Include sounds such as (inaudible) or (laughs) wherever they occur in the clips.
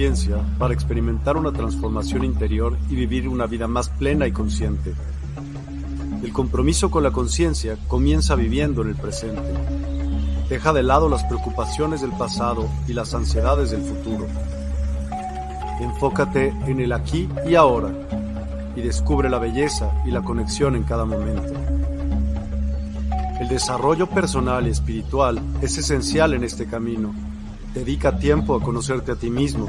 conciencia para experimentar una transformación interior y vivir una vida más plena y consciente. El compromiso con la conciencia comienza viviendo en el presente. Deja de lado las preocupaciones del pasado y las ansiedades del futuro. Enfócate en el aquí y ahora y descubre la belleza y la conexión en cada momento. El desarrollo personal y espiritual es esencial en este camino. Dedica tiempo a conocerte a ti mismo,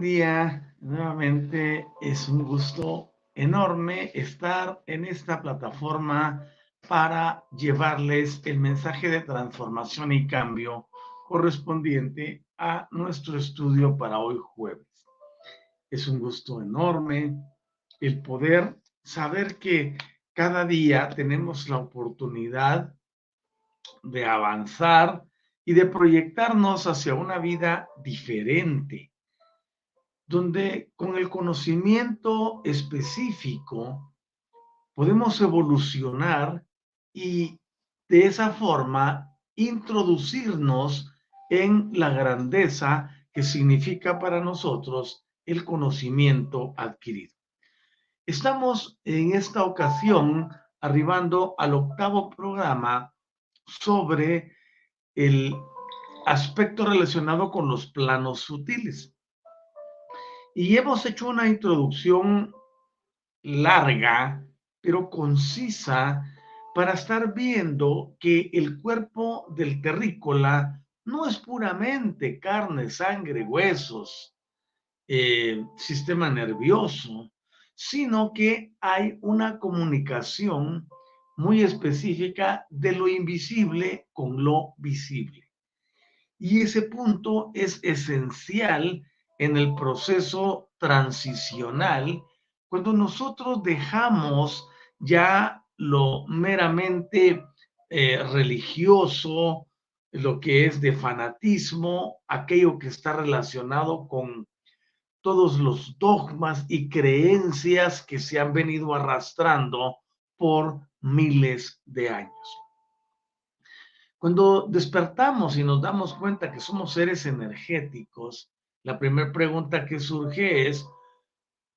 Día. Nuevamente es un gusto enorme estar en esta plataforma para llevarles el mensaje de transformación y cambio correspondiente a nuestro estudio para hoy jueves. Es un gusto enorme el poder saber que cada día tenemos la oportunidad de avanzar y de proyectarnos hacia una vida diferente donde con el conocimiento específico podemos evolucionar y de esa forma introducirnos en la grandeza que significa para nosotros el conocimiento adquirido. Estamos en esta ocasión arribando al octavo programa sobre el aspecto relacionado con los planos sutiles. Y hemos hecho una introducción larga, pero concisa, para estar viendo que el cuerpo del terrícola no es puramente carne, sangre, huesos, eh, sistema nervioso, sino que hay una comunicación muy específica de lo invisible con lo visible. Y ese punto es esencial en el proceso transicional, cuando nosotros dejamos ya lo meramente eh, religioso, lo que es de fanatismo, aquello que está relacionado con todos los dogmas y creencias que se han venido arrastrando por miles de años. Cuando despertamos y nos damos cuenta que somos seres energéticos, la primera pregunta que surge es,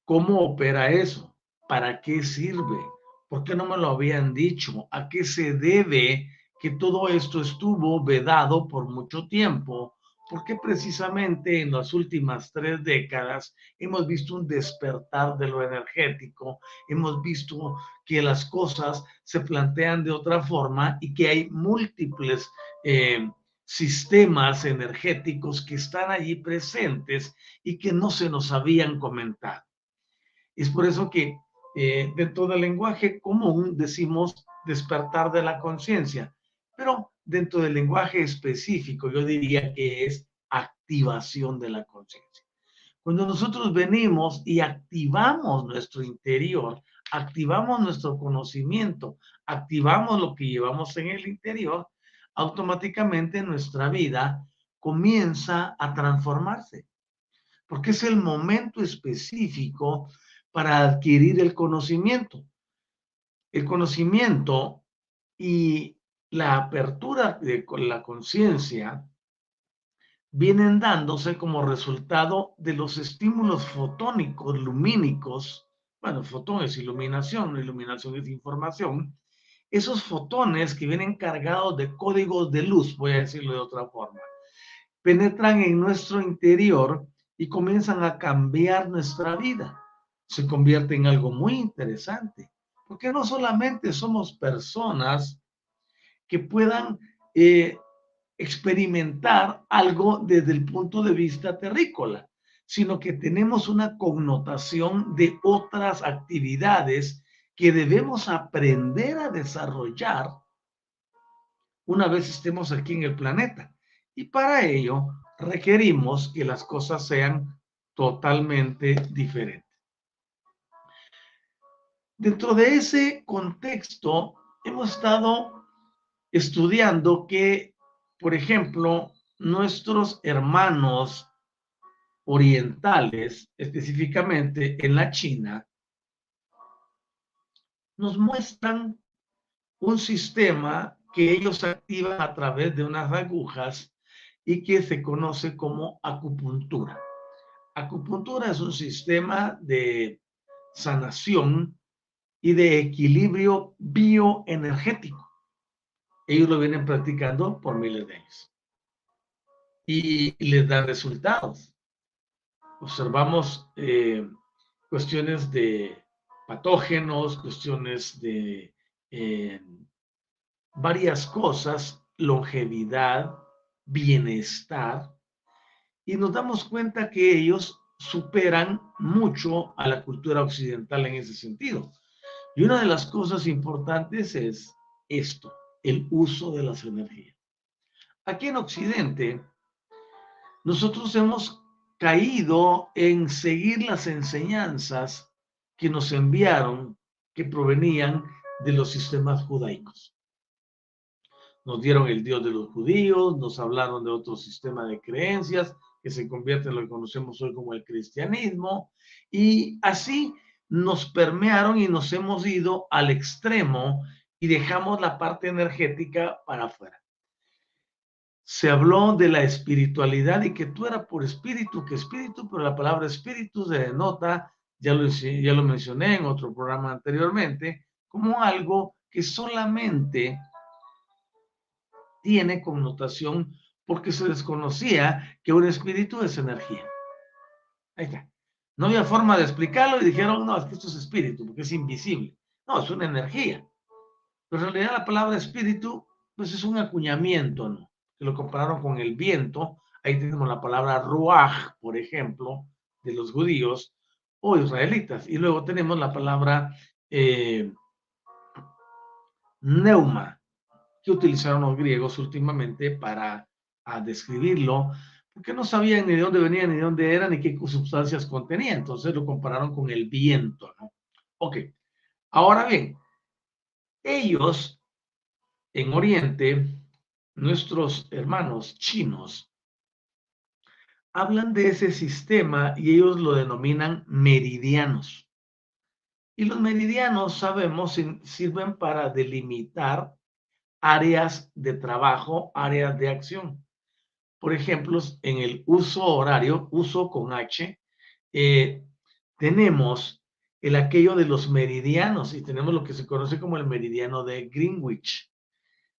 ¿cómo opera eso? ¿Para qué sirve? ¿Por qué no me lo habían dicho? ¿A qué se debe que todo esto estuvo vedado por mucho tiempo? Porque precisamente en las últimas tres décadas hemos visto un despertar de lo energético, hemos visto que las cosas se plantean de otra forma y que hay múltiples eh, sistemas energéticos que están allí presentes y que no se nos habían comentado. Es por eso que eh, dentro del lenguaje común decimos despertar de la conciencia, pero dentro del lenguaje específico yo diría que es activación de la conciencia. Cuando nosotros venimos y activamos nuestro interior, activamos nuestro conocimiento, activamos lo que llevamos en el interior, automáticamente nuestra vida comienza a transformarse. porque es el momento específico para adquirir el conocimiento. El conocimiento y la apertura de la conciencia vienen dándose como resultado de los estímulos fotónicos, lumínicos, bueno, fotón es iluminación, iluminación es información, esos fotones que vienen cargados de códigos de luz, voy a decirlo de otra forma, penetran en nuestro interior y comienzan a cambiar nuestra vida. Se convierte en algo muy interesante, porque no solamente somos personas que puedan eh, experimentar algo desde el punto de vista terrícola, sino que tenemos una connotación de otras actividades que debemos aprender a desarrollar una vez estemos aquí en el planeta. Y para ello requerimos que las cosas sean totalmente diferentes. Dentro de ese contexto, hemos estado estudiando que, por ejemplo, nuestros hermanos orientales, específicamente en la China, nos muestran un sistema que ellos activan a través de unas agujas y que se conoce como acupuntura. Acupuntura es un sistema de sanación y de equilibrio bioenergético. Ellos lo vienen practicando por miles de años y les da resultados. Observamos eh, cuestiones de patógenos, cuestiones de eh, varias cosas, longevidad, bienestar, y nos damos cuenta que ellos superan mucho a la cultura occidental en ese sentido. Y una de las cosas importantes es esto, el uso de las energías. Aquí en Occidente, nosotros hemos caído en seguir las enseñanzas que nos enviaron, que provenían de los sistemas judaicos. Nos dieron el Dios de los judíos, nos hablaron de otro sistema de creencias que se convierte en lo que conocemos hoy como el cristianismo, y así nos permearon y nos hemos ido al extremo y dejamos la parte energética para afuera. Se habló de la espiritualidad y que tú eras por espíritu, que espíritu, pero la palabra espíritu se denota, ya lo, ya lo mencioné en otro programa anteriormente, como algo que solamente tiene connotación porque se desconocía que un espíritu es energía. Ahí está. No había forma de explicarlo y dijeron, no, es que esto es espíritu, porque es invisible. No, es una energía. Pero en realidad la palabra espíritu, pues es un acuñamiento, ¿no? Que lo compararon con el viento. Ahí tenemos la palabra ruach, por ejemplo, de los judíos o israelitas. Y luego tenemos la palabra eh, neuma, que utilizaron los griegos últimamente para describirlo, porque no sabían ni de dónde venía, ni de dónde era, ni qué sustancias contenía. Entonces lo compararon con el viento. Ok. Ahora bien, ellos en Oriente, nuestros hermanos chinos, hablan de ese sistema y ellos lo denominan meridianos. Y los meridianos, sabemos, sirven para delimitar áreas de trabajo, áreas de acción. Por ejemplo, en el uso horario, uso con H, eh, tenemos el aquello de los meridianos y tenemos lo que se conoce como el meridiano de Greenwich.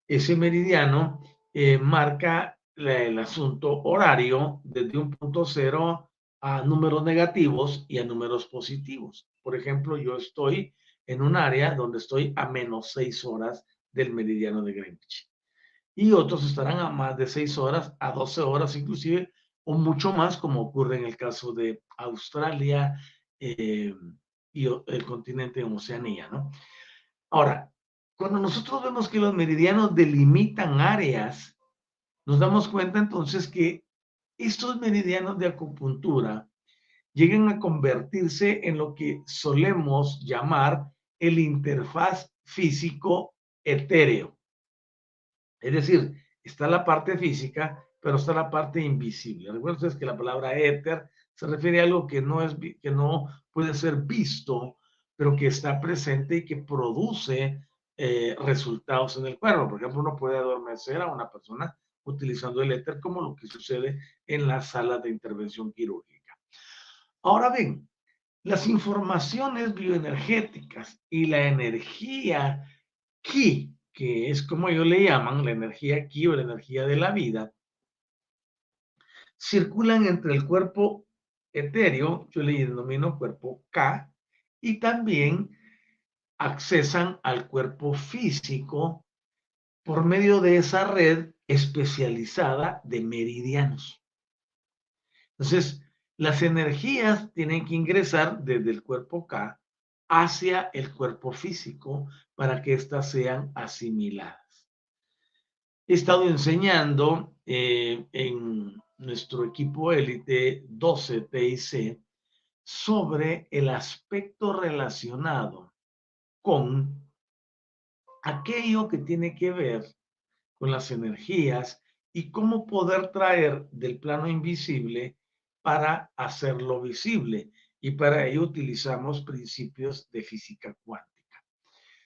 Ese meridiano eh, marca el asunto horario desde un punto cero a números negativos y a números positivos. Por ejemplo, yo estoy en un área donde estoy a menos seis horas del meridiano de Greenwich y otros estarán a más de 6 horas, a 12 horas inclusive, o mucho más, como ocurre en el caso de Australia eh, y el continente de Oceanía, ¿no? Ahora, cuando nosotros vemos que los meridianos delimitan áreas, nos damos cuenta entonces que estos meridianos de acupuntura llegan a convertirse en lo que solemos llamar el interfaz físico etéreo. Es decir, está la parte física, pero está la parte invisible. Recuerden que la palabra éter se refiere a algo que no, es, que no puede ser visto, pero que está presente y que produce eh, resultados en el cuerpo. Por ejemplo, uno puede adormecer a una persona utilizando el éter, como lo que sucede en la sala de intervención quirúrgica. Ahora bien, las informaciones bioenergéticas y la energía ki, que es como ellos le llaman, la energía ki o la energía de la vida, circulan entre el cuerpo etéreo, yo le denomino cuerpo K, y también accesan al cuerpo físico por medio de esa red especializada de meridianos. Entonces, las energías tienen que ingresar desde el cuerpo K hacia el cuerpo físico para que éstas sean asimiladas. He estado enseñando eh, en nuestro equipo élite 12 TIC sobre el aspecto relacionado con aquello que tiene que ver con las energías y cómo poder traer del plano invisible para hacerlo visible. Y para ello utilizamos principios de física cuántica.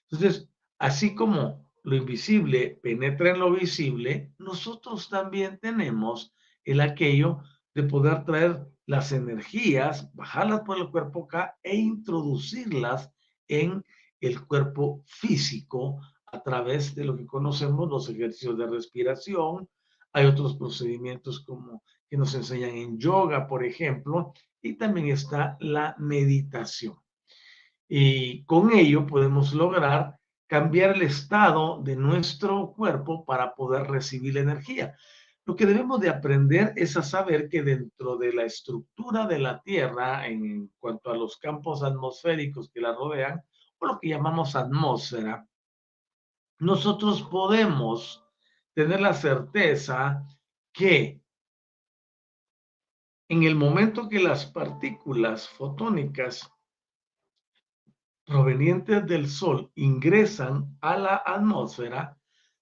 Entonces, así como lo invisible penetra en lo visible, nosotros también tenemos el aquello de poder traer las energías, bajarlas por el cuerpo acá e introducirlas en el cuerpo físico a través de lo que conocemos los ejercicios de respiración. Hay otros procedimientos como que nos enseñan en yoga, por ejemplo, y también está la meditación. Y con ello podemos lograr cambiar el estado de nuestro cuerpo para poder recibir energía. Lo que debemos de aprender es a saber que dentro de la estructura de la Tierra, en cuanto a los campos atmosféricos que la rodean, lo que llamamos atmósfera, nosotros podemos tener la certeza que en el momento que las partículas fotónicas provenientes del Sol ingresan a la atmósfera,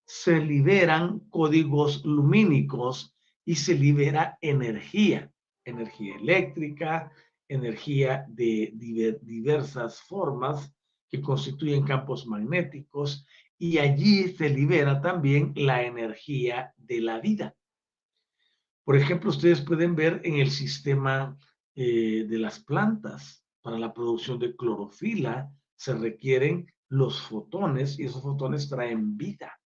se liberan códigos lumínicos y se libera energía, energía eléctrica, energía de diversas formas que constituyen campos magnéticos y allí se libera también la energía de la vida. Por ejemplo, ustedes pueden ver en el sistema eh, de las plantas, para la producción de clorofila se requieren los fotones y esos fotones traen vida.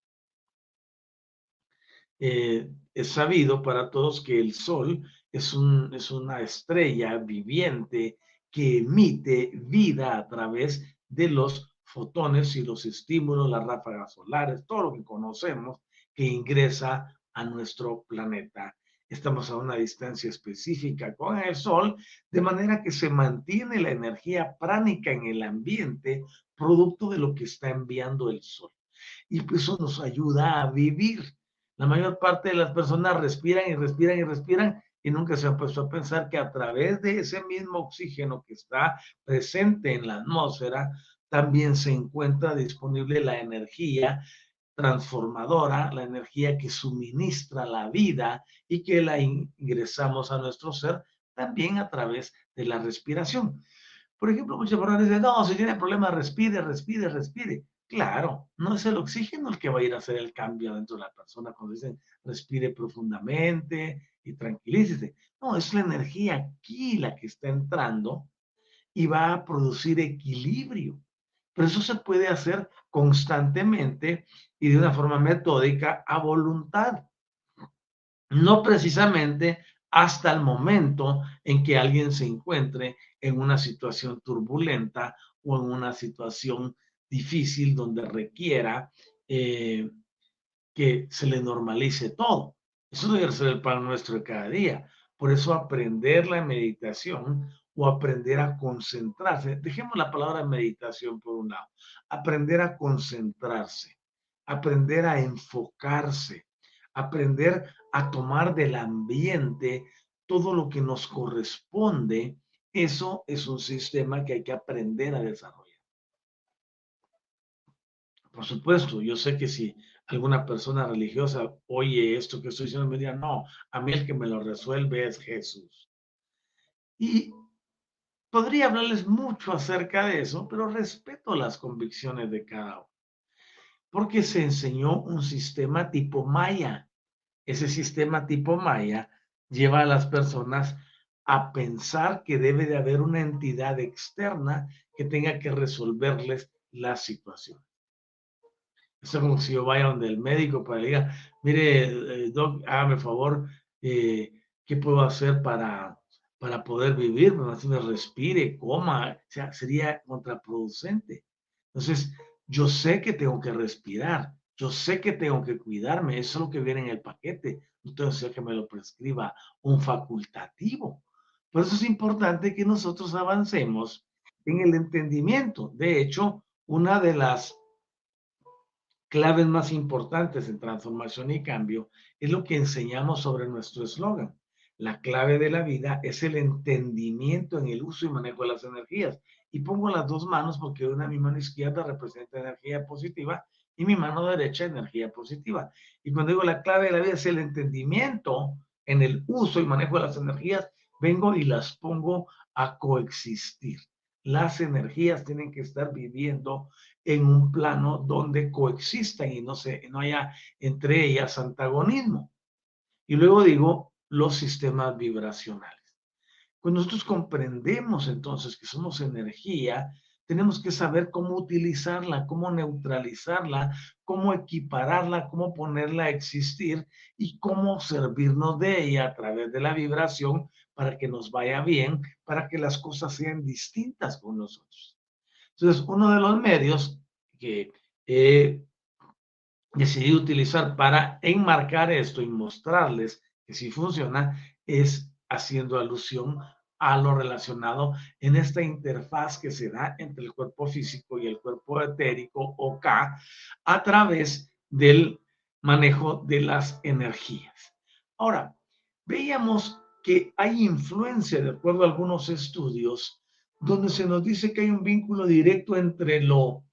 Eh, es sabido para todos que el Sol es, un, es una estrella viviente que emite vida a través de los fotones y los estímulos, las ráfagas solares, todo lo que conocemos que ingresa a nuestro planeta. Estamos a una distancia específica con el Sol, de manera que se mantiene la energía pránica en el ambiente, producto de lo que está enviando el Sol. Y eso nos ayuda a vivir. La mayor parte de las personas respiran y respiran y respiran y nunca se han puesto a pensar que a través de ese mismo oxígeno que está presente en la atmósfera, también se encuentra disponible la energía transformadora, la energía que suministra la vida y que la ingresamos a nuestro ser también a través de la respiración. Por ejemplo, muchas personas dicen, no, si tiene problemas, respire, respire, respire. Claro, no es el oxígeno el que va a ir a hacer el cambio dentro de la persona cuando dicen respire profundamente y tranquilícese. No, es la energía aquí la que está entrando y va a producir equilibrio. Pero eso se puede hacer constantemente y de una forma metódica a voluntad. No precisamente hasta el momento en que alguien se encuentre en una situación turbulenta o en una situación difícil donde requiera eh, que se le normalice todo. Eso debe ser el pan nuestro de cada día. Por eso aprender la meditación o aprender a concentrarse. Dejemos la palabra meditación por un lado. Aprender a concentrarse, aprender a enfocarse, aprender a tomar del ambiente todo lo que nos corresponde. Eso es un sistema que hay que aprender a desarrollar. Por supuesto, yo sé que si alguna persona religiosa oye esto que estoy diciendo, me dirá, no, a mí el que me lo resuelve es Jesús. Y podría hablarles mucho acerca de eso, pero respeto las convicciones de cada uno. Porque se enseñó un sistema tipo maya. Ese sistema tipo maya lleva a las personas a pensar que debe de haber una entidad externa que tenga que resolverles la situación. Es como si yo vaya donde el médico para le diga, mire, eh, doc, hágame favor, eh, ¿qué puedo hacer para, para poder vivir? Me respire, coma, o sea, sería contraproducente. Entonces, yo sé que tengo que respirar, yo sé que tengo que cuidarme, eso es lo que viene en el paquete, entonces que me lo prescriba un facultativo. Por eso es importante que nosotros avancemos en el entendimiento. De hecho, una de las claves más importantes en transformación y cambio es lo que enseñamos sobre nuestro eslogan. La clave de la vida es el entendimiento en el uso y manejo de las energías. Y pongo las dos manos porque una mi mano izquierda representa energía positiva y mi mano derecha energía positiva. Y cuando digo la clave de la vida es el entendimiento en el uso y manejo de las energías, vengo y las pongo a coexistir. Las energías tienen que estar viviendo en un plano donde coexistan y no, se, no haya entre ellas antagonismo. Y luego digo los sistemas vibracionales. Cuando nosotros comprendemos entonces que somos energía, tenemos que saber cómo utilizarla, cómo neutralizarla, cómo equipararla, cómo ponerla a existir y cómo servirnos de ella a través de la vibración para que nos vaya bien, para que las cosas sean distintas con nosotros. Entonces, uno de los medios que he decidido utilizar para enmarcar esto y mostrarles que sí funciona es haciendo alusión a lo relacionado en esta interfaz que se da entre el cuerpo físico y el cuerpo etérico o K a través del manejo de las energías. Ahora, veíamos que hay influencia, de acuerdo a algunos estudios, donde se nos dice que hay un vínculo directo entre lo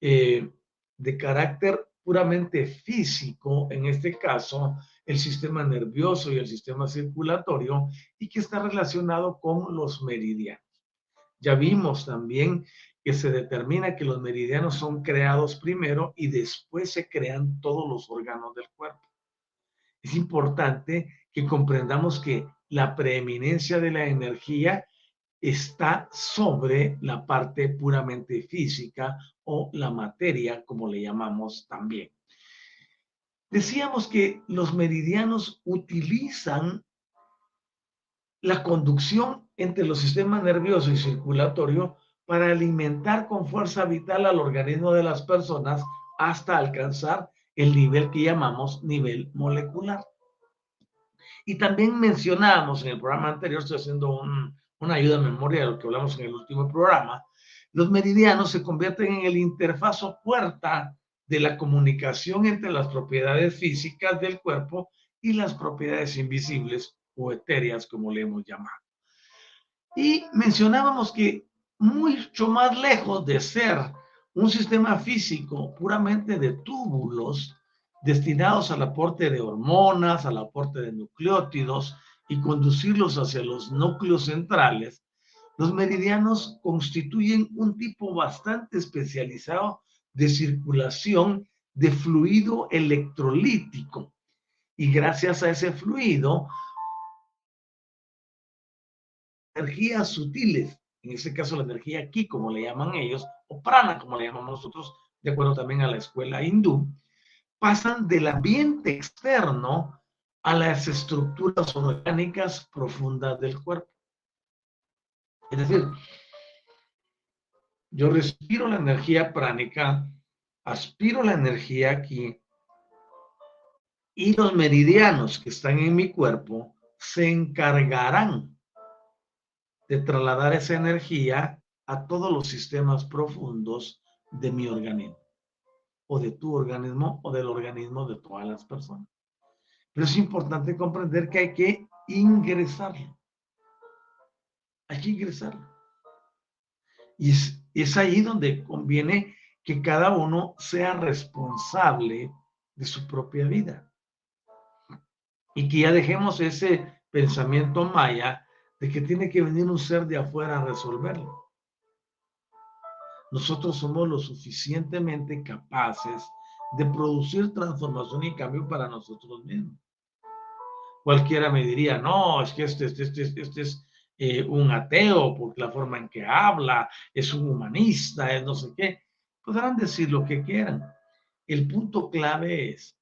eh, de carácter puramente físico, en este caso, el sistema nervioso y el sistema circulatorio, y que está relacionado con los meridianos. Ya vimos también que se determina que los meridianos son creados primero y después se crean todos los órganos del cuerpo. Es importante que comprendamos que la preeminencia de la energía está sobre la parte puramente física o la materia, como le llamamos también. Decíamos que los meridianos utilizan la conducción entre los sistemas nervioso y circulatorio para alimentar con fuerza vital al organismo de las personas hasta alcanzar el nivel que llamamos nivel molecular. Y también mencionábamos en el programa anterior, estoy haciendo una ayuda en memoria de lo que hablamos en el último programa, los meridianos se convierten en el interfaz o puerta de la comunicación entre las propiedades físicas del cuerpo y las propiedades invisibles o etéreas, como le hemos llamado. Y mencionábamos que mucho más lejos de ser un sistema físico puramente de túbulos, destinados al aporte de hormonas, al aporte de nucleótidos y conducirlos hacia los núcleos centrales, los meridianos constituyen un tipo bastante especializado de circulación de fluido electrolítico. Y gracias a ese fluido, energías sutiles, en este caso la energía ki, como le llaman ellos, o prana, como le llamamos nosotros, de acuerdo también a la escuela hindú, pasan del ambiente externo a las estructuras orgánicas profundas del cuerpo. Es decir, yo respiro la energía pránica, aspiro la energía aquí y los meridianos que están en mi cuerpo se encargarán de trasladar esa energía a todos los sistemas profundos de mi organismo o de tu organismo o del organismo de todas las personas. Pero es importante comprender que hay que ingresarlo. Hay que ingresarlo. Y es, es ahí donde conviene que cada uno sea responsable de su propia vida. Y que ya dejemos ese pensamiento maya de que tiene que venir un ser de afuera a resolverlo. Nosotros somos lo suficientemente capaces de producir transformación y cambio para nosotros mismos. Cualquiera me diría, no, es que este, este, este, este es eh, un ateo por la forma en que habla, es un humanista, es no sé qué. Podrán decir lo que quieran. El punto clave es,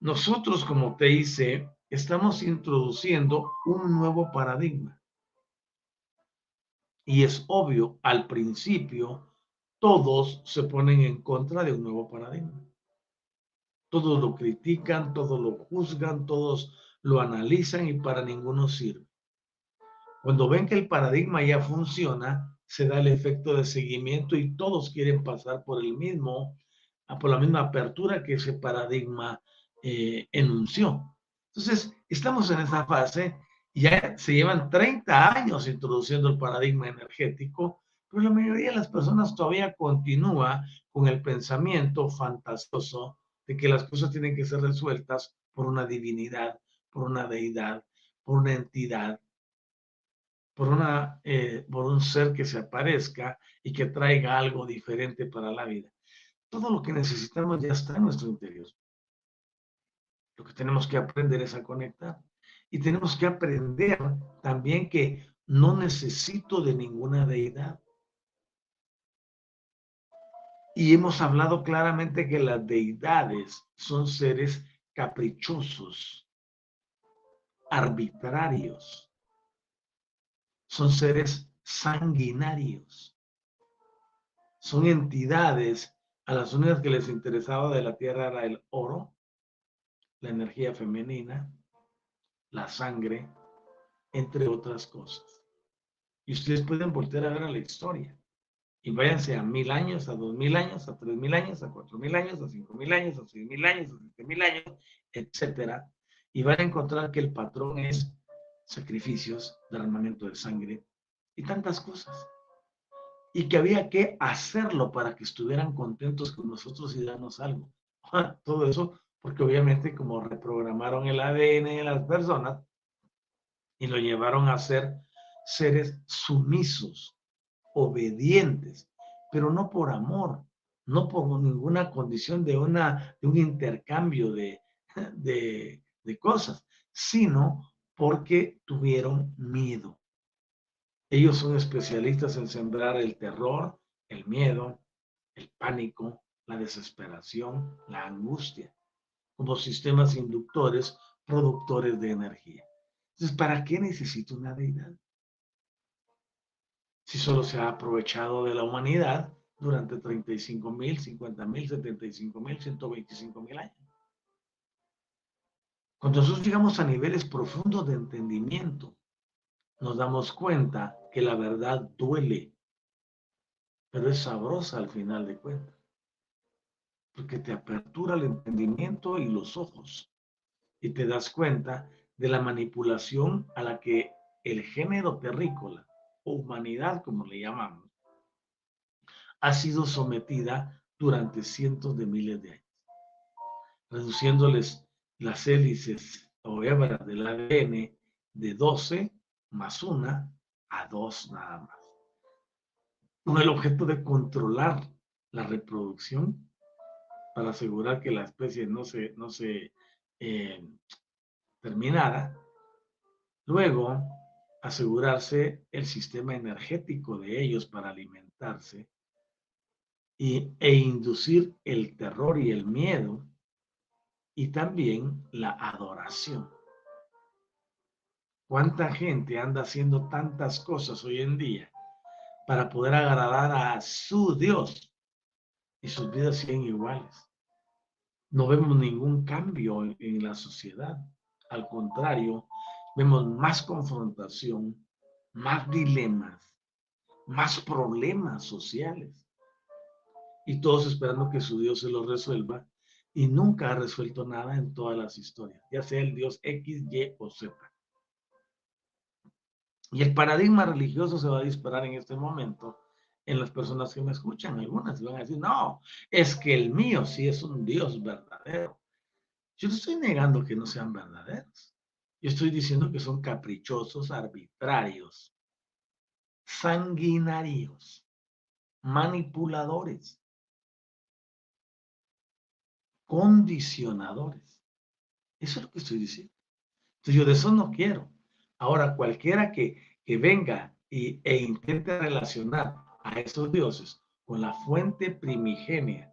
nosotros como TIC estamos introduciendo un nuevo paradigma. Y es obvio, al principio, todos se ponen en contra de un nuevo paradigma. Todos lo critican, todos lo juzgan, todos lo analizan y para ninguno sirve. Cuando ven que el paradigma ya funciona, se da el efecto de seguimiento y todos quieren pasar por el mismo, por la misma apertura que ese paradigma eh, enunció. Entonces, estamos en esa fase, ya se llevan 30 años introduciendo el paradigma energético, pero la mayoría de las personas todavía continúa con el pensamiento fantasioso de que las cosas tienen que ser resueltas por una divinidad, por una deidad, por una entidad, por, una, eh, por un ser que se aparezca y que traiga algo diferente para la vida. Todo lo que necesitamos ya está en nuestro interior. Lo que tenemos que aprender es a conectar. Y tenemos que aprender también que no necesito de ninguna deidad. Y hemos hablado claramente que las deidades son seres caprichosos, arbitrarios, son seres sanguinarios, son entidades a las únicas que les interesaba de la tierra era el oro, la energía femenina, la sangre, entre otras cosas. Y ustedes pueden volver a ver a la historia. Y váyanse a mil años, a dos mil años, a tres mil años, a cuatro mil años, a cinco mil años, a seis mil años, a siete mil años, etcétera. Y van a encontrar que el patrón es sacrificios, derramamiento de sangre y tantas cosas. Y que había que hacerlo para que estuvieran contentos con nosotros y darnos algo. (laughs) Todo eso porque obviamente como reprogramaron el ADN de las personas y lo llevaron a ser seres sumisos, obedientes, pero no por amor, no por ninguna condición de, una, de un intercambio de, de, de cosas, sino porque tuvieron miedo. Ellos son especialistas en sembrar el terror, el miedo, el pánico, la desesperación, la angustia, como sistemas inductores, productores de energía. Entonces, ¿para qué necesito una deidad? Si solo se ha aprovechado de la humanidad durante 35 mil, 50 mil, 75 mil, 125 mil años. Cuando nosotros llegamos a niveles profundos de entendimiento, nos damos cuenta que la verdad duele, pero es sabrosa al final de cuentas, porque te apertura el entendimiento y los ojos, y te das cuenta de la manipulación a la que el género terrícola, humanidad como le llamamos, ha sido sometida durante cientos de miles de años, reduciéndoles las hélices o hebras del ADN de 12 más una a 2 nada más. Con el objeto de controlar la reproducción para asegurar que la especie no se, no se eh, terminara. Luego, asegurarse el sistema energético de ellos para alimentarse y, e inducir el terror y el miedo y también la adoración. ¿Cuánta gente anda haciendo tantas cosas hoy en día para poder agradar a su Dios y sus vidas siguen iguales? No vemos ningún cambio en, la sociedad. Al contrario, vemos más confrontación, más dilemas, más problemas sociales. Y todos esperando que su Dios se los resuelva y nunca ha resuelto nada en todas las historias, ya sea el Dios X, Y o Z. Y el paradigma religioso se va a disparar en este momento en las personas que me escuchan. Algunas van a decir, no, es que el mío sí es un Dios verdadero. Yo no estoy negando que no sean verdaderos. Yo estoy diciendo que son caprichosos, arbitrarios, sanguinarios, manipuladores, condicionadores. Eso es lo que estoy diciendo. Entonces yo de eso no quiero. Ahora, cualquiera que, que venga y, e intente relacionar a esos dioses con la fuente primigenia,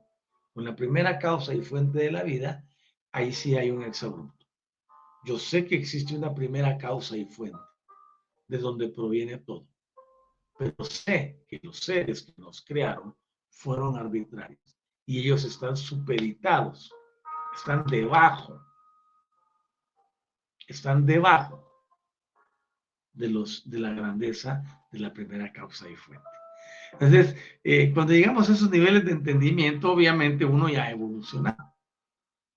con la primera causa y fuente de la vida, ahí sí hay un exabrupto. Yo sé que existe una primera causa y fuente, de donde proviene todo. Pero sé que los seres que nos crearon fueron arbitrarios y ellos están supeditados, están debajo, están debajo de, los, de la grandeza de la primera causa y fuente. Entonces, eh, cuando llegamos a esos niveles de entendimiento, obviamente uno ya ha evolucionado.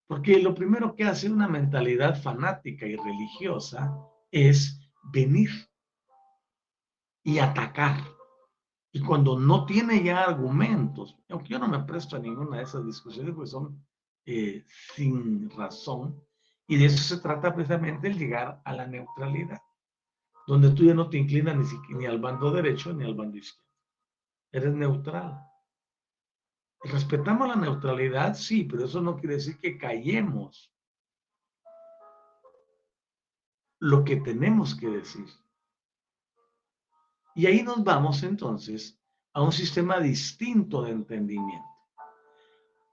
Porque lo primero que hace una mentalidad fanática y religiosa es venir y atacar. Y cuando no tiene ya argumentos, aunque yo no me presto a ninguna de esas discusiones, pues son eh, sin razón, y de eso se trata precisamente el llegar a la neutralidad, donde tú ya no te inclinas ni, ni al bando derecho ni al bando izquierdo. Eres neutral. Respetamos la neutralidad, sí, pero eso no quiere decir que callemos lo que tenemos que decir. Y ahí nos vamos entonces a un sistema distinto de entendimiento.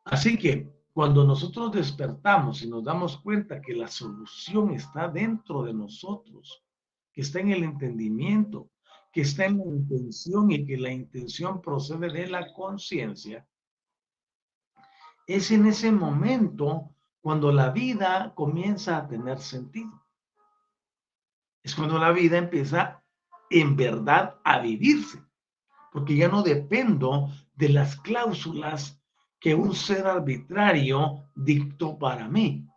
Así que cuando nosotros despertamos y nos damos cuenta que la solución está dentro de nosotros, que está en el entendimiento, que está en la intención y que la intención procede de la conciencia, es en ese momento cuando la vida comienza a tener sentido. Es cuando la vida empieza en verdad a vivirse, porque ya no dependo de las cláusulas que un ser arbitrario dictó para mí.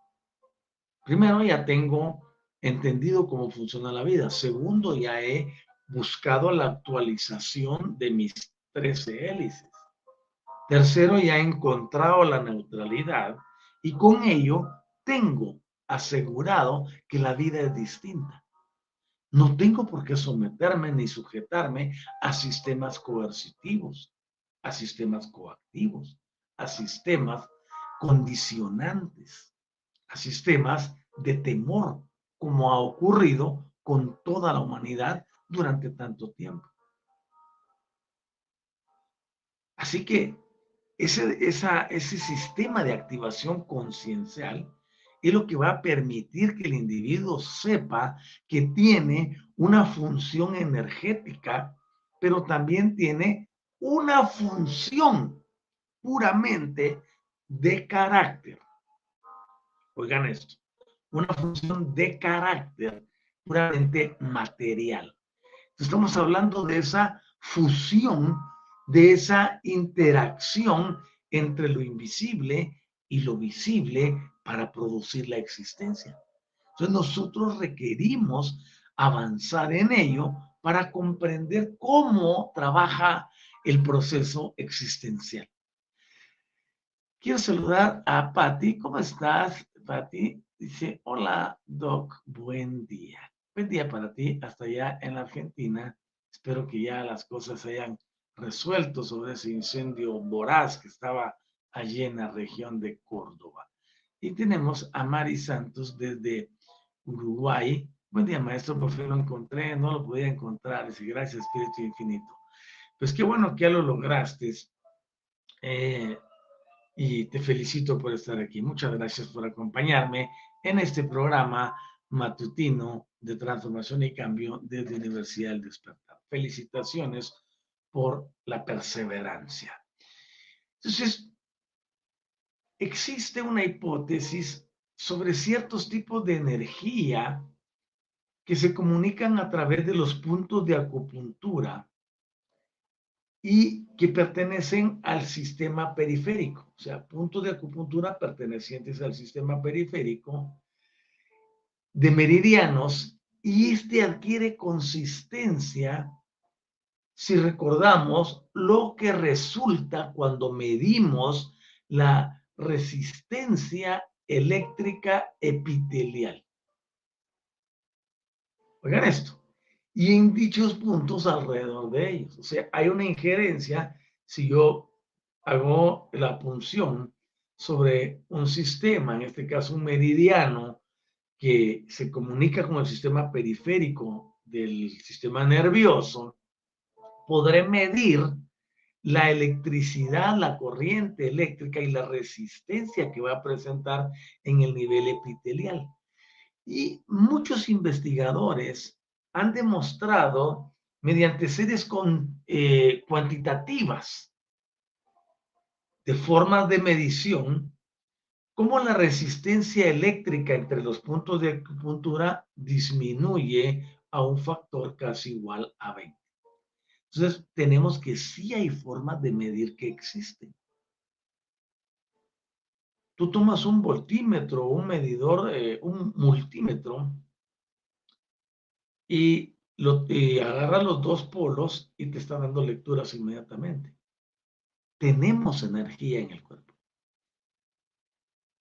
Primero, ya tengo entendido cómo funciona la vida. Segundo, ya he buscado la actualización de mis 13 hélices. Tercero, ya he encontrado la neutralidad y con ello tengo asegurado que la vida es distinta. No tengo por qué someterme ni sujetarme a sistemas coercitivos, a sistemas coactivos, a sistemas condicionantes, a sistemas de temor, como ha ocurrido con toda la humanidad durante tanto tiempo. Así que ese, ese sistema de activación conciencial es lo que va a permitir que el individuo sepa que tiene una función energética, pero también tiene una función puramente de carácter. Oigan esto, una función de carácter puramente material. Estamos hablando de esa fusión, de esa interacción entre lo invisible y lo visible para producir la existencia. Entonces nosotros requerimos avanzar en ello para comprender cómo trabaja el proceso existencial. Quiero saludar a Patti. ¿Cómo estás, Patti? Dice, hola, Doc, buen día. Buen día para ti, hasta allá en la Argentina. Espero que ya las cosas hayan resuelto sobre ese incendio voraz que estaba allí en la región de Córdoba. Y tenemos a Mari Santos desde Uruguay. Buen día, maestro, por fin lo encontré, no lo podía encontrar. Dice, gracias, Espíritu Infinito. Pues qué bueno que lo lograste. Eh, y te felicito por estar aquí. Muchas gracias por acompañarme en este programa matutino de transformación y cambio desde Universidad del Despertar. Felicitaciones por la perseverancia. Entonces, existe una hipótesis sobre ciertos tipos de energía que se comunican a través de los puntos de acupuntura y que pertenecen al sistema periférico, o sea, puntos de acupuntura pertenecientes al sistema periférico de meridianos y este adquiere consistencia si recordamos lo que resulta cuando medimos la resistencia eléctrica epitelial. Oigan esto. Y en dichos puntos alrededor de ellos. O sea, hay una injerencia si yo hago la punción sobre un sistema, en este caso un meridiano, que se comunica con el sistema periférico del sistema nervioso, podré medir la electricidad, la corriente eléctrica y la resistencia que va a presentar en el nivel epitelial. Y muchos investigadores han demostrado mediante series eh, cuantitativas de formas de medición cómo la resistencia eléctrica entre los puntos de acupuntura disminuye a un factor casi igual a 20. Entonces, tenemos que sí hay formas de medir que existen. Tú tomas un voltímetro, un medidor, eh, un multímetro, y, agarras los dos polos y te está dando lecturas inmediatamente. Tenemos energía en el cuerpo.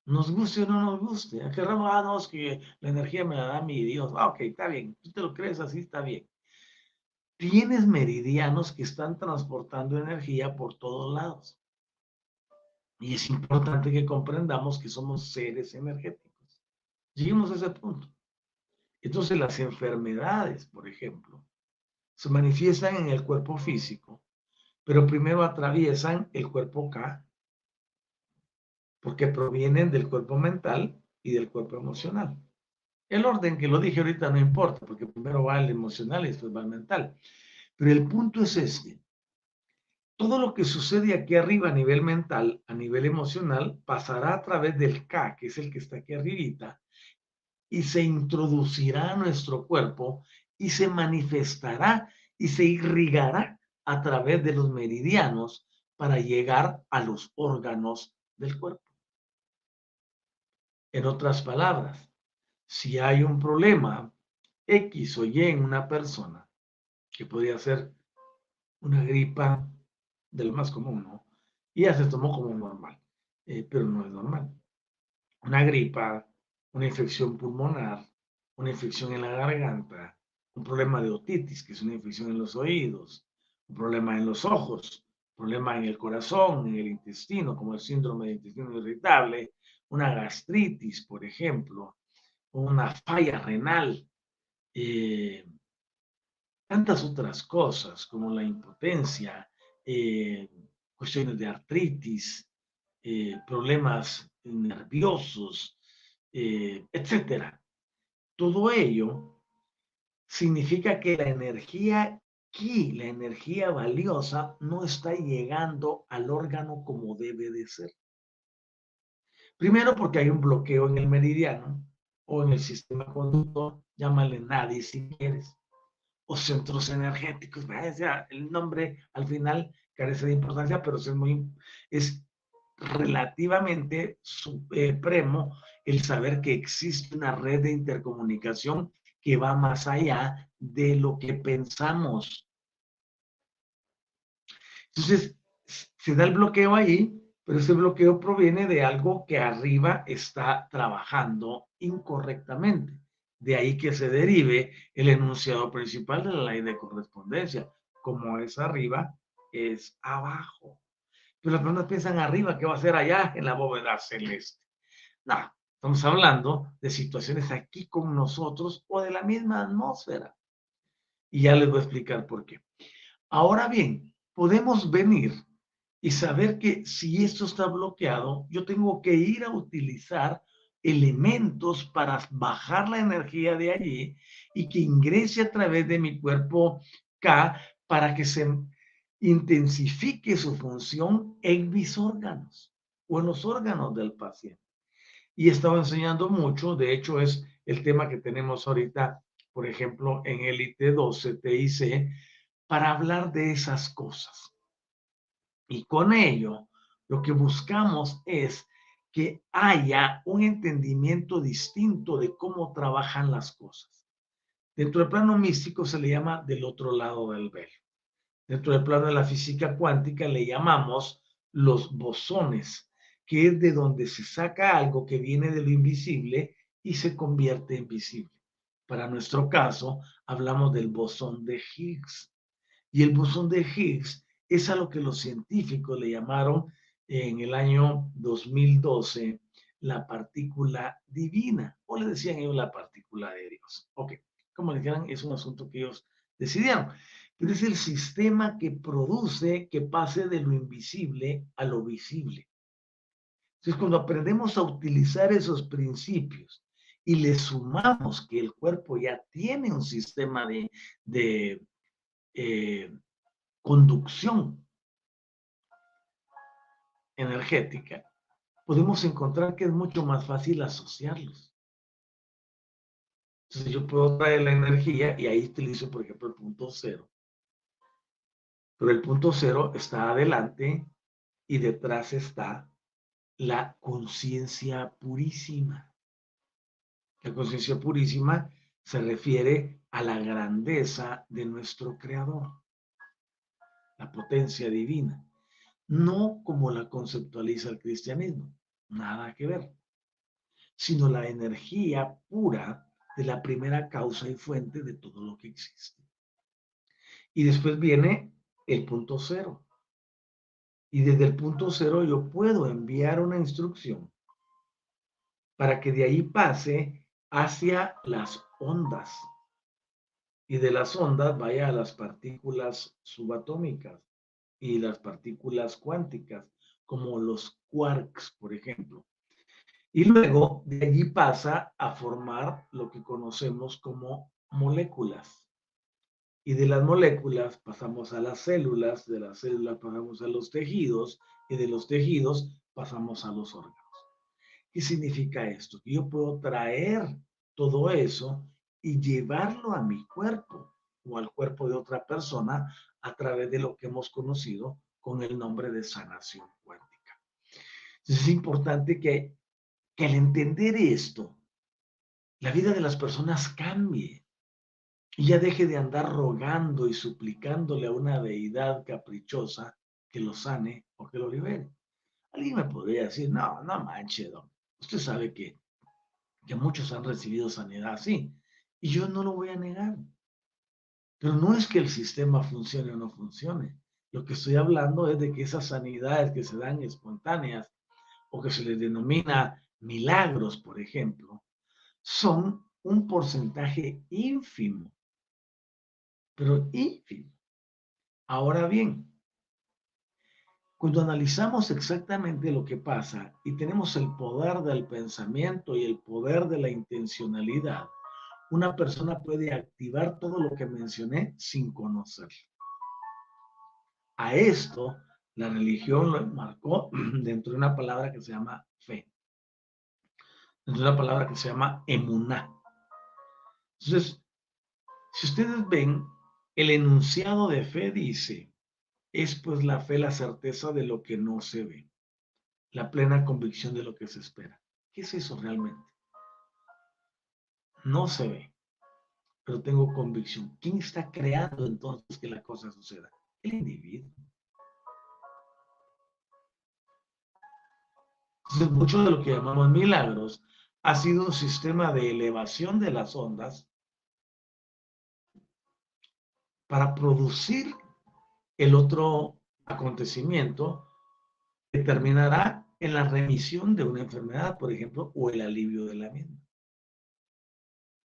Nos guste o no nos guste. Querramos, ah, no, es que la energía me la da mi Dios. Ah, ok, está bien. Tú te lo crees así, está bien. Tienes meridianos que están transportando energía por todos lados. Y es importante que comprendamos que somos seres energéticos. Lleguemos a ese punto. Entonces las enfermedades, por ejemplo, se manifiestan en el cuerpo físico, pero primero atraviesan el cuerpo K porque provienen del cuerpo mental y del cuerpo emocional. El orden que lo dije ahorita no importa, porque primero va el emocional y después va el mental. Pero el punto es este. Todo lo que sucede aquí arriba a nivel mental, a nivel emocional, pasará a través del K, que es el que está aquí arribita, y se introducirá a nuestro cuerpo y se manifestará y se irrigará a través de los meridianos para llegar a los órganos del cuerpo. En otras palabras, si hay un problema X o Y en una persona, que podría ser una gripa de lo más común, ¿no? Y ya se tomó como normal, eh, pero no es normal. Una gripa, una infección pulmonar, una infección en la garganta, un problema de otitis, que es una infección en los oídos, un problema en los ojos, un problema en el corazón, en el intestino, como el síndrome de intestino irritable, una gastritis, por ejemplo, una falla renal, eh, tantas otras cosas como la impotencia, eh, cuestiones de artritis, eh, problemas nerviosos, etcétera. Todo ello significa que la energía aquí, la energía valiosa, no está llegando al órgano como debe de ser. Primero porque hay un bloqueo en el meridiano o en el sistema conductor, llámale nadie si quieres, o centros energéticos, el nombre al final carece de importancia, pero es, muy, es relativamente supremo el saber que existe una red de intercomunicación que va más allá de lo que pensamos. Entonces, se da el bloqueo ahí pero ese bloqueo proviene de algo que arriba está trabajando incorrectamente. De ahí que se derive el enunciado principal de la ley de correspondencia. Como es arriba, es abajo. Pero las personas piensan arriba, ¿qué va a ser allá en la bóveda celeste? No, estamos hablando de situaciones aquí con nosotros o de la misma atmósfera. Y ya les voy a explicar por qué. Ahora bien, podemos venir y saber que si esto está bloqueado, yo tengo que ir a utilizar elementos para bajar la energía de allí y que ingrese a través de mi cuerpo K para que se intensifique su función en mis órganos o en los órganos del paciente. Y he estado enseñando mucho, de hecho es el tema que tenemos ahorita, por ejemplo, en Elite 12, TIC, para hablar de esas cosas. Y con ello, lo que buscamos es que haya un entendimiento distinto de cómo trabajan las cosas. Dentro del plano místico se le llama del otro lado del velo. Dentro del plano de la física cuántica le llamamos los bosones, que es de donde se saca algo que viene de lo invisible y se convierte en visible. Para nuestro caso, hablamos del bosón de Higgs. Y el bosón de Higgs es a lo que los científicos le llamaron en el año 2012 la partícula divina, o le decían ellos la partícula de Dios. Ok, como le dijeran, es un asunto que ellos decidieron. Pero es el sistema que produce que pase de lo invisible a lo visible. Entonces, cuando aprendemos a utilizar esos principios y le sumamos que el cuerpo ya tiene un sistema de, de eh, conducción energética, podemos encontrar que es mucho más fácil asociarlos. Entonces yo puedo traer la energía y ahí utilizo, por ejemplo, el punto cero. Pero el punto cero está adelante y detrás está la conciencia purísima. La conciencia purísima se refiere a la grandeza de nuestro Creador, la potencia divina no como la conceptualiza el cristianismo, nada que ver, sino la energía pura de la primera causa y fuente de todo lo que existe. Y después viene el punto cero. Y desde el punto cero yo puedo enviar una instrucción para que de ahí pase hacia las ondas. Y de las ondas vaya a las partículas subatómicas y las partículas cuánticas, como los quarks, por ejemplo. Y luego de allí pasa a formar lo que conocemos como moléculas. Y de las moléculas pasamos a las células, de las células pasamos a los tejidos y de los tejidos pasamos a los órganos. ¿Qué significa esto? Que yo puedo traer todo eso y llevarlo a mi cuerpo o al cuerpo de otra persona a través de lo que hemos conocido con el nombre de sanación cuántica. es importante que, que al entender esto, la vida de las personas cambie y ya deje de andar rogando y suplicándole a una deidad caprichosa que lo sane o que lo libere. Alguien me podría decir, no, no manche, don. Usted sabe que, que muchos han recibido sanidad así. Y yo no lo voy a negar. Pero no es que el sistema funcione o no funcione. Lo que estoy hablando es de que esas sanidades que se dan espontáneas o que se les denomina milagros, por ejemplo, son un porcentaje ínfimo, pero ínfimo. Ahora bien, cuando analizamos exactamente lo que pasa y tenemos el poder del pensamiento y el poder de la intencionalidad, una persona puede activar todo lo que mencioné sin conocerlo. A esto, la religión lo marcó (clears throat) dentro de una palabra que se llama fe, dentro de una palabra que se llama emuná. Entonces, si ustedes ven, el enunciado de fe dice, es pues la fe la certeza de lo que no se ve, la plena convicción de lo que se espera. ¿Qué es eso realmente? No se ve, pero tengo convicción. ¿Quién está creando entonces que la cosa suceda? El individuo. Entonces, mucho de lo que llamamos milagros ha sido un sistema de elevación de las ondas para producir el otro acontecimiento que terminará en la remisión de una enfermedad, por ejemplo, o el alivio de la misma.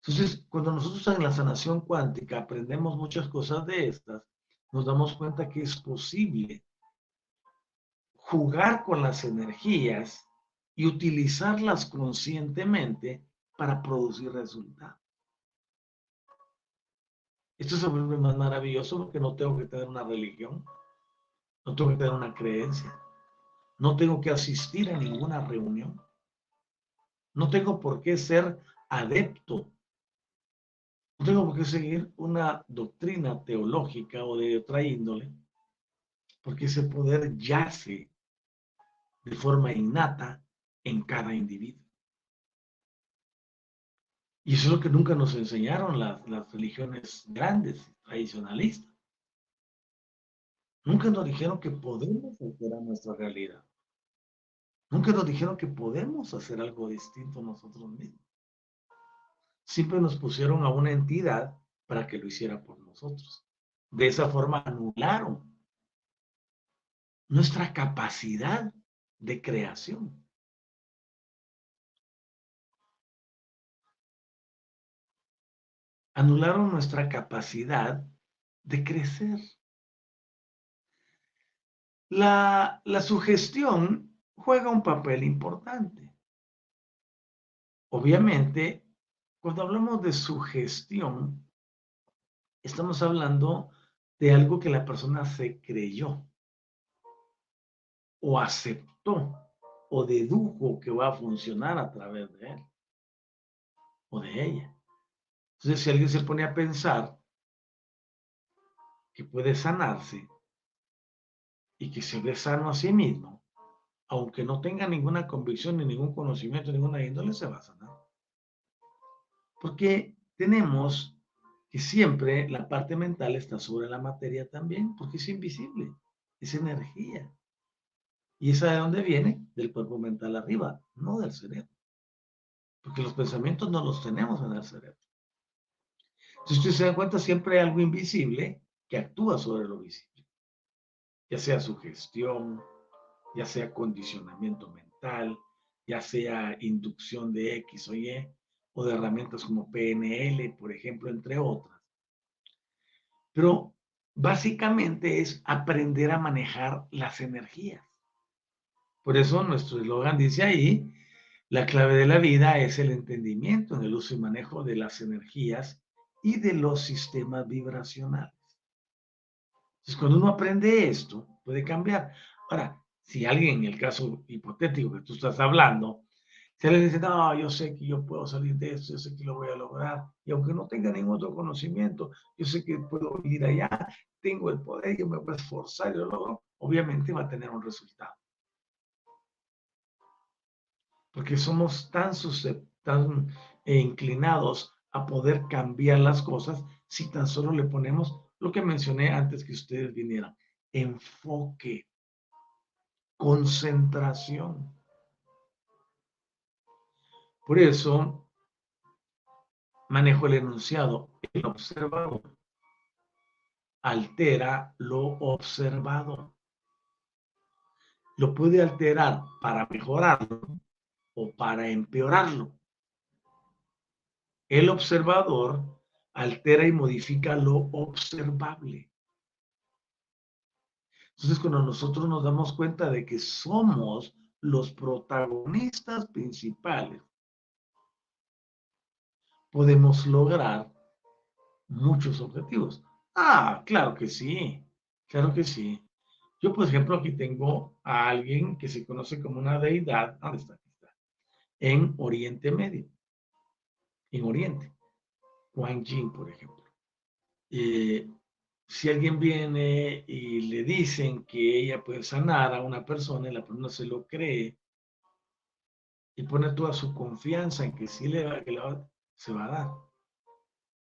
Entonces, cuando nosotros en la sanación cuántica aprendemos muchas cosas de estas, nos damos cuenta que es posible jugar con las energías y utilizarlas conscientemente para producir resultados. Esto se vuelve más maravilloso porque no tengo que tener una religión, no tengo que tener una creencia, no tengo que asistir a ninguna reunión, no tengo por qué ser adepto tengo por qué seguir una doctrina teológica o de otra índole, porque ese poder yace de forma innata en cada individuo. Y eso es lo que nunca nos enseñaron las religiones grandes, tradicionalistas. Nunca nos dijeron que podemos alterar nuestra realidad. Nunca nos dijeron que podemos hacer algo distinto nosotros mismos. Siempre nos pusieron a una entidad para que lo hiciera por nosotros. De esa forma anularon nuestra capacidad de creación. Anularon nuestra capacidad de crecer. La, la sugestión juega un papel importante. Obviamente, cuando hablamos de sugestión, estamos hablando de algo que la persona se creyó o aceptó o dedujo que va a funcionar a través de él o de ella. Entonces, si alguien se pone a pensar que puede sanarse y que se ve sano a sí mismo, aunque no tenga ninguna convicción ni ningún conocimiento, ninguna índole, se va a sanar. Porque tenemos que siempre la parte mental está sobre la materia también, porque es invisible, es energía. ¿Y esa de dónde viene? Del cuerpo mental arriba, no del cerebro. Porque los pensamientos no los tenemos en el cerebro. Si usted se da cuenta, siempre hay algo invisible que actúa sobre lo visible. Ya sea sugestión, ya sea condicionamiento mental, ya sea inducción de X o Y, o de herramientas como PNL, por ejemplo, entre otras. Pero básicamente es aprender a manejar las energías. Por eso nuestro eslogan dice ahí, la clave de la vida es el entendimiento en el uso y manejo de las energías y de los sistemas vibracionales. Entonces, cuando uno aprende esto, puede cambiar. Ahora, si alguien, en el caso hipotético que tú estás hablando, se le dice, no, yo sé que yo puedo salir de esto, yo sé que lo voy a lograr, y aunque no tenga ningún otro conocimiento, yo sé que puedo ir allá, tengo el poder, yo me voy a esforzar y lo logro, obviamente va a tener un resultado porque somos tan, tan eh, inclinados a poder cambiar las cosas si tan solo le ponemos lo que mencioné antes que ustedes vinieran, enfoque, concentración. Por eso manejo el enunciado, el observador altera lo observado. Lo puede alterar para mejorarlo o para empeorarlo. El observador altera y modifica lo observable. Entonces, cuando nosotros nos damos cuenta de que somos los protagonistas principales, podemos lograr muchos objetivos. Ah, claro que sí, claro que sí. Yo, por ejemplo, aquí tengo a alguien que se conoce como una deidad. ¿Dónde está? en Oriente Medio, en Oriente. Wang Jin, por ejemplo. Eh, si alguien viene y le dicen que ella puede sanar a una persona y la persona se lo cree y pone toda su confianza en que sí le va, que se va a dar.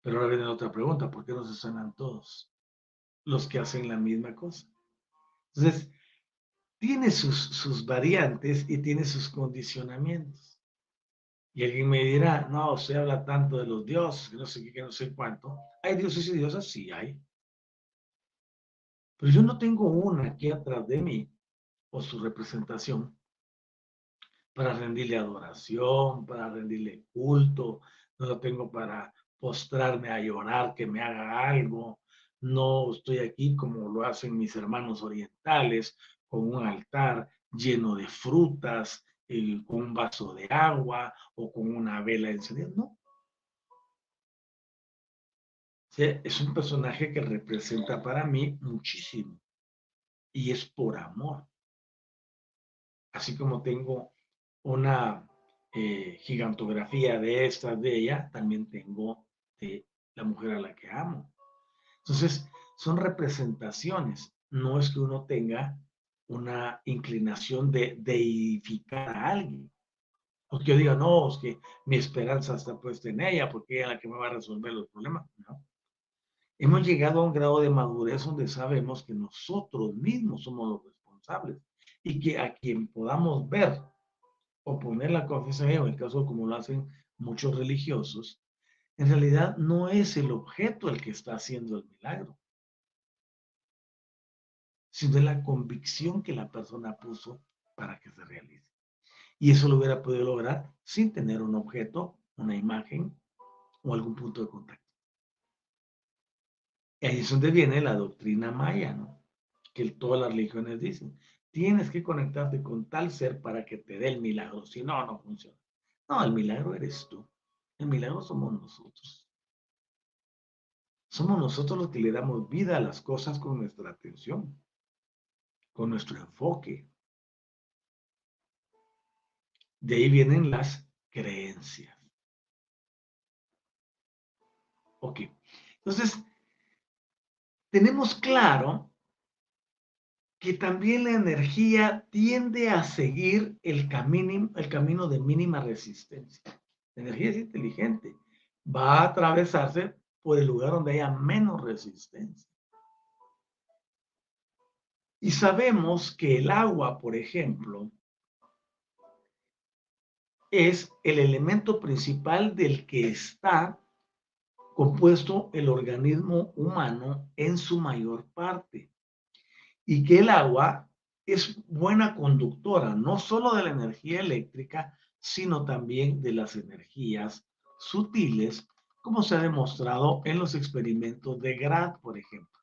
Pero ahora viene otra pregunta, ¿por qué no se sanan todos los que hacen la misma cosa? Entonces, tiene sus, sus variantes y tiene sus condicionamientos. Y alguien me dirá, no, se habla tanto de los dioses, que no sé qué, que no sé cuánto. ¿Hay dioses y diosas? Sí, hay. Pero yo no tengo una aquí atrás de mí, o su representación, para rendirle adoración, para rendirle culto. No lo tengo para postrarme a llorar, que me haga algo. No estoy aquí como lo hacen mis hermanos orientales, con un altar lleno de frutas, con un vaso de agua o con una vela encendida, no. es un personaje que representa para mí muchísimo y es por amor. Así como tengo una eh, gigantografía de esta de ella, también tengo de la mujer a la que amo. Entonces, son representaciones. No es que uno tenga una inclinación de deificar a alguien. O que yo diga, no, es que mi esperanza está puesta en ella porque ella es la que me va a resolver los problemas. No. Hemos llegado a un grado de madurez donde sabemos que nosotros mismos somos los responsables y que a quien podamos ver o poner la confianza en él, en caso como lo hacen muchos religiosos, en realidad no es el objeto el que está haciendo el milagro, sino la convicción que la persona puso para que se realice. Y eso lo hubiera podido lograr sin tener un objeto, una imagen o algún punto de contacto. Y ahí es donde viene la doctrina maya, ¿no? Que todas las religiones dicen, tienes que conectarte con tal ser para que te dé el milagro, si no, no funciona. No, el milagro eres tú. El milagro somos nosotros. Somos nosotros los que le damos vida a las cosas con nuestra atención, con nuestro enfoque. De ahí vienen las creencias. Ok. Entonces, tenemos claro que también la energía tiende a seguir el camino, el camino de mínima resistencia. La energía es inteligente. Va a atravesarse por el lugar donde haya menos resistencia. Y sabemos que el agua, por ejemplo, es el elemento principal del que está compuesto el organismo humano en su mayor parte. Y que el agua es buena conductora, no solo de la energía eléctrica, sino también de las energías sutiles, como se ha demostrado en los experimentos de Grad, por ejemplo.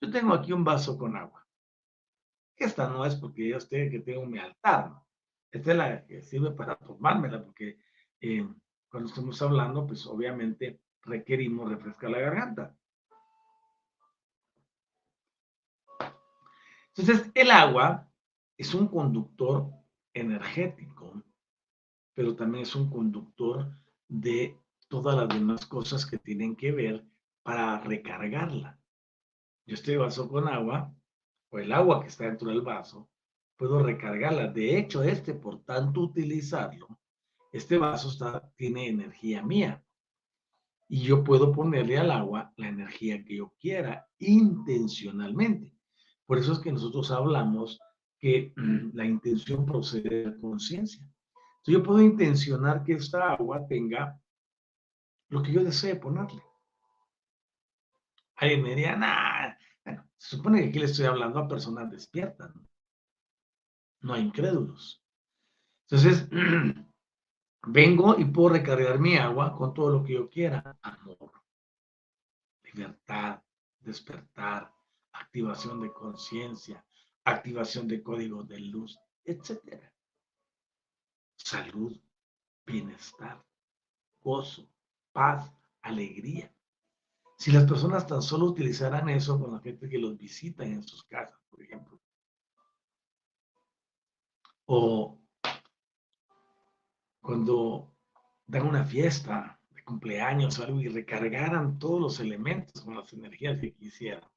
Yo tengo aquí un vaso con agua. Esta no es porque yo esté que tengo mi altar, ¿no? Esta es la que sirve para tomármela, porque eh, cuando estamos hablando, pues obviamente requerimos refrescar la garganta. Entonces, el agua es un conductor energético pero también es un conductor de todas las demás cosas que tienen que ver para recargarla. Yo este vaso con agua, o el agua que está dentro del vaso, puedo recargarla. De hecho, este, por tanto utilizarlo, este vaso está, tiene energía mía. Y yo puedo ponerle al agua la energía que yo quiera, intencionalmente. Por eso es que nosotros hablamos que la intención procede de la conciencia yo puedo intencionar que esta agua tenga lo que yo desee ponerle. Alguien me diría, bueno, se supone que aquí le estoy hablando a personas despiertas, ¿no? no a incrédulos. Entonces, (clears throat) vengo y puedo recargar mi agua con todo lo que yo quiera. Amor, libertad, despertar, activación de conciencia, activación de código de luz, etcétera. Salud, bienestar, gozo, paz, alegría. Si las personas tan solo utilizaran eso con la gente que los visita en sus casas, por ejemplo, o cuando dan una fiesta de cumpleaños o algo y recargaran todos los elementos con las energías que quisieran,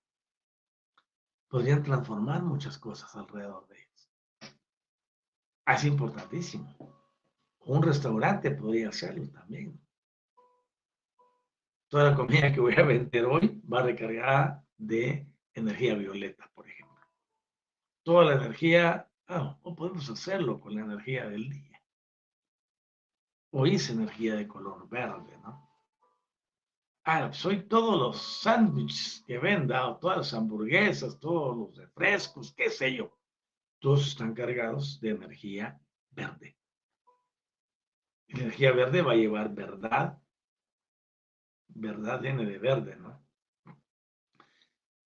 podrían transformar muchas cosas alrededor de ellos. Es importantísimo. Un restaurante podría hacerlo también. Toda la comida que voy a vender hoy va recargada de energía violeta, por ejemplo. Toda la energía, ah, o podemos hacerlo con la energía del día. Hoy es energía de color verde, ¿no? Ah, soy todos los sándwiches que venda, o todas las hamburguesas, todos los refrescos, qué sé yo. Todos están cargados de energía verde. Energía verde va a llevar verdad. Verdad viene de verde, ¿no?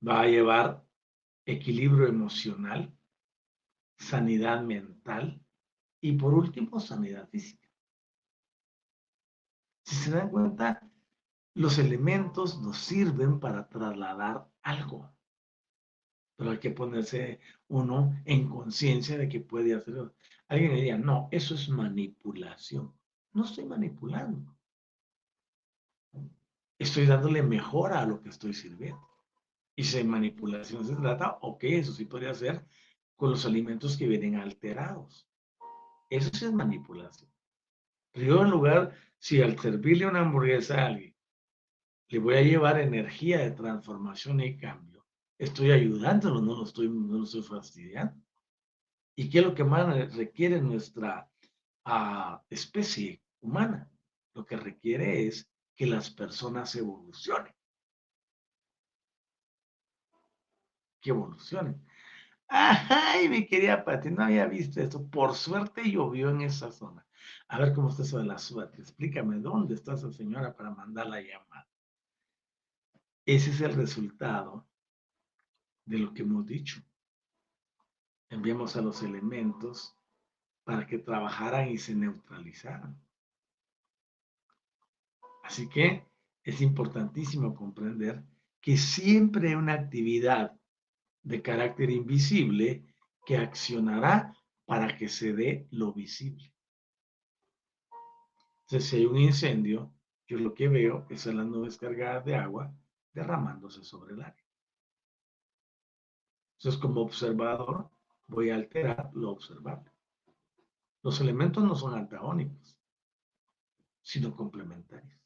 Va a llevar equilibrio emocional, sanidad mental y por último sanidad física. Si se dan cuenta, los elementos nos sirven para trasladar algo. Pero hay que ponerse uno en conciencia de que puede hacerlo. Alguien diría, no, eso es manipulación. No estoy manipulando. Estoy dándole mejora a lo que estoy sirviendo. Y si manipulación se trata, ok, eso sí podría ser con los alimentos que vienen alterados. Eso sí es manipulación. Pero en lugar, si al servirle una hamburguesa a alguien, le voy a llevar energía de transformación y cambio, estoy ayudándolo, no lo estoy, no lo estoy fastidiando. ¿Y qué es lo que más requiere nuestra especie humana. Lo que requiere es que las personas evolucionen. Que evolucionen. Ay, mi querida Pati, no había visto esto. Por suerte llovió en esa zona. A ver cómo está eso de la suerte. Explícame dónde está esa señora para mandar la llamada. Ese es el resultado de lo que hemos dicho. Enviamos a los elementos para que trabajaran y se neutralizaran. Así que es importantísimo comprender que siempre hay una actividad de carácter invisible que accionará para que se dé lo visible. Entonces, si hay un incendio, yo lo que veo es a las nubes cargadas de agua derramándose sobre el área. Entonces, como observador, voy a alterar lo observable. Los elementos no son antagónicos, sino complementarios.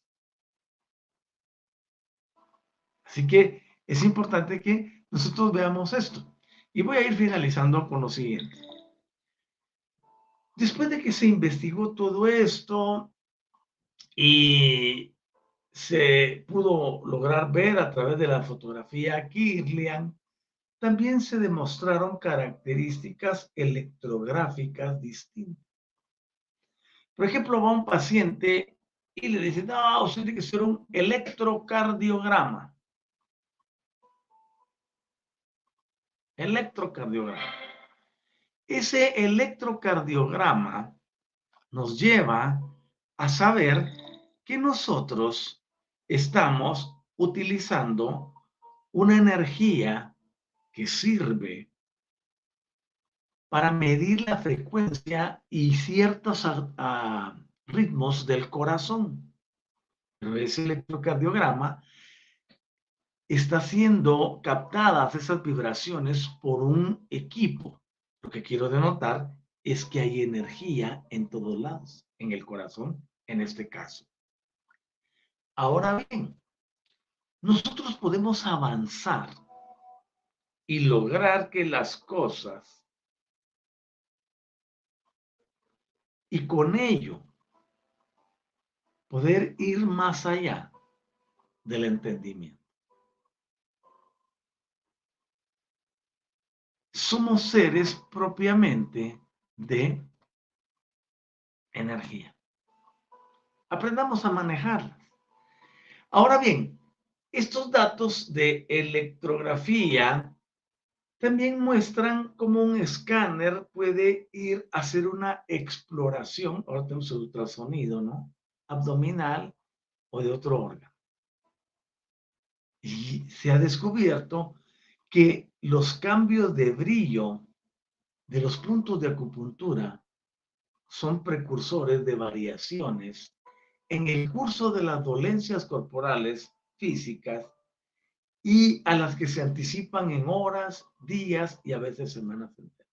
Así que es importante que nosotros veamos esto. Y voy a ir finalizando con lo siguiente. Después de que se investigó todo esto y se pudo lograr ver a través de la fotografía Kirlian, también se demostraron características electrográficas distintas. Por ejemplo, va un paciente y le dice, no, usted tiene que hacer un electrocardiograma. electrocardiograma. Ese electrocardiograma nos lleva a saber que nosotros estamos utilizando una energía que sirve para medir la frecuencia y ciertos ritmos del corazón. Pero ese electrocardiograma está siendo captadas esas vibraciones por un equipo. Lo que quiero denotar es que hay energía en todos lados, en el corazón, en este caso. Ahora bien, nosotros podemos avanzar y lograr que las cosas y con ello poder ir más allá del entendimiento. somos seres propiamente de energía. Aprendamos a manejarlas. Ahora bien, estos datos de electrografía también muestran cómo un escáner puede ir a hacer una exploración, ahora tenemos el ultrasonido, ¿no? Abdominal o de otro órgano. Y se ha descubierto que los cambios de brillo de los puntos de acupuntura son precursores de variaciones en el curso de las dolencias corporales físicas y a las que se anticipan en horas, días y a veces semanas enteras.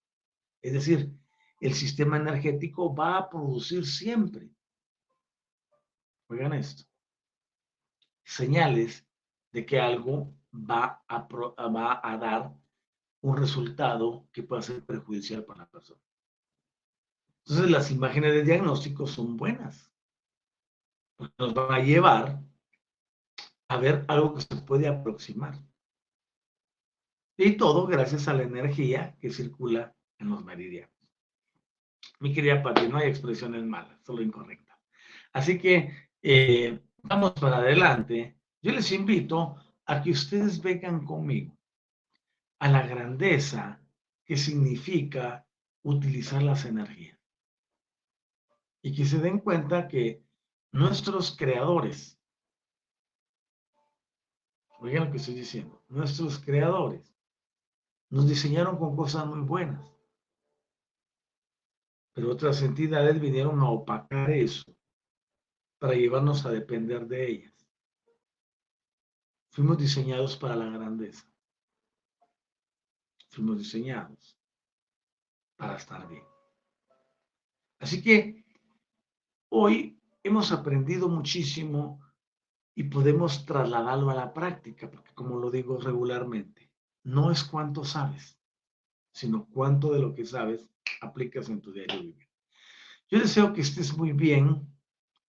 Es decir, el sistema energético va a producir siempre, oigan esto, señales de que algo va a, va a dar un resultado que pueda ser perjudicial para la persona. Entonces las imágenes de diagnóstico son buenas, nos van a llevar a ver algo que se puede aproximar. Y todo gracias a la energía que circula en los meridianos. Mi querida Pati, no hay expresiones malas, solo incorrectas. Así que eh, vamos para adelante. Yo les invito a que ustedes vengan conmigo a la grandeza que significa utilizar las energías. Y que se den cuenta que nuestros creadores, oigan lo que estoy diciendo, nuestros creadores nos diseñaron con cosas muy buenas. Pero otras entidades vinieron a opacar eso para llevarnos a depender de ellas. Fuimos diseñados para la grandeza. Fuimos diseñados para estar bien. Así que hoy hemos aprendido muchísimo y podemos trasladarlo a la práctica, porque como lo digo regularmente, no es cuánto sabes, sino cuánto de lo que sabes aplicas en tu diario vivir. Yo deseo que estés muy bien,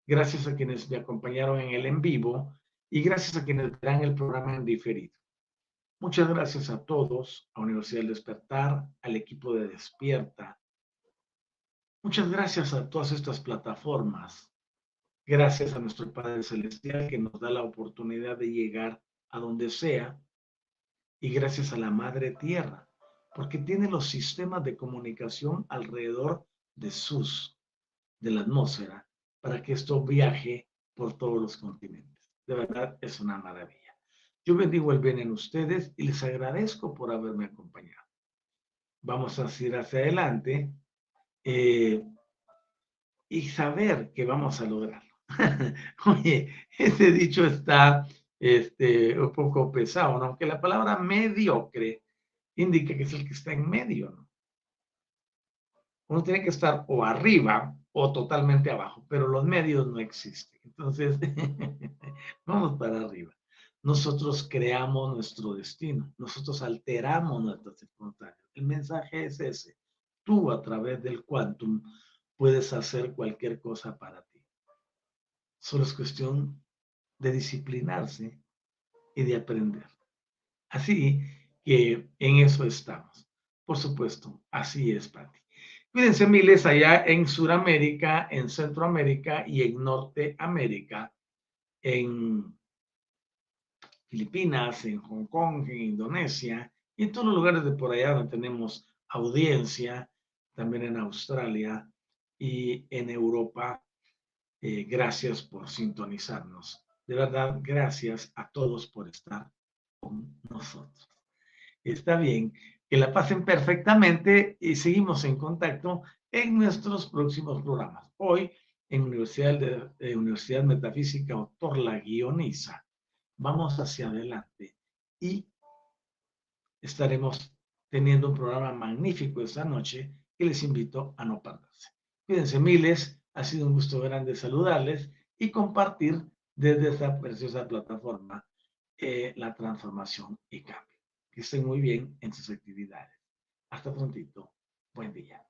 gracias a quienes me acompañaron en el en vivo y gracias a quienes verán el programa en diferido. Muchas gracias a todos, a Universidad del Despertar, al equipo de Despierta. Muchas gracias a todas estas plataformas. Gracias a nuestro Padre Celestial que nos da la oportunidad de llegar a donde sea. Y gracias a la Madre Tierra, porque tiene los sistemas de comunicación alrededor de sus, de la atmósfera, para que esto viaje por todos los continentes. De verdad, es una maravilla. Yo bendigo el bien en ustedes y les agradezco por haberme acompañado. Vamos a ir hacia adelante eh, y saber que vamos a lograrlo. (laughs) Oye, ese dicho está este, un poco pesado, ¿no? aunque la palabra mediocre indica que es el que está en medio. ¿no? Uno tiene que estar o arriba o totalmente abajo, pero los medios no existen. Entonces, (laughs) vamos para arriba. Nosotros creamos nuestro destino, nosotros alteramos nuestras circunstancias. El mensaje es ese. Tú a través del quantum puedes hacer cualquier cosa para ti. Solo es cuestión de disciplinarse y de aprender. Así que en eso estamos. Por supuesto, así es, Pati. Cuídense miles allá en Sudamérica, en Centroamérica y en Norteamérica, en Filipinas, en Hong Kong, en Indonesia y en todos los lugares de por allá donde tenemos audiencia, también en Australia y en Europa. Eh, gracias por sintonizarnos. De verdad, gracias a todos por estar con nosotros. Está bien, que la pasen perfectamente y seguimos en contacto en nuestros próximos programas. Hoy, en Universidad, de, Universidad Metafísica, autor la guioniza. Vamos hacia adelante y estaremos teniendo un programa magnífico esta noche que les invito a no perderse. Cuídense miles, ha sido un gusto grande saludarles y compartir desde esta preciosa plataforma eh, la transformación y cambio. Que estén muy bien en sus actividades. Hasta prontito. Buen día.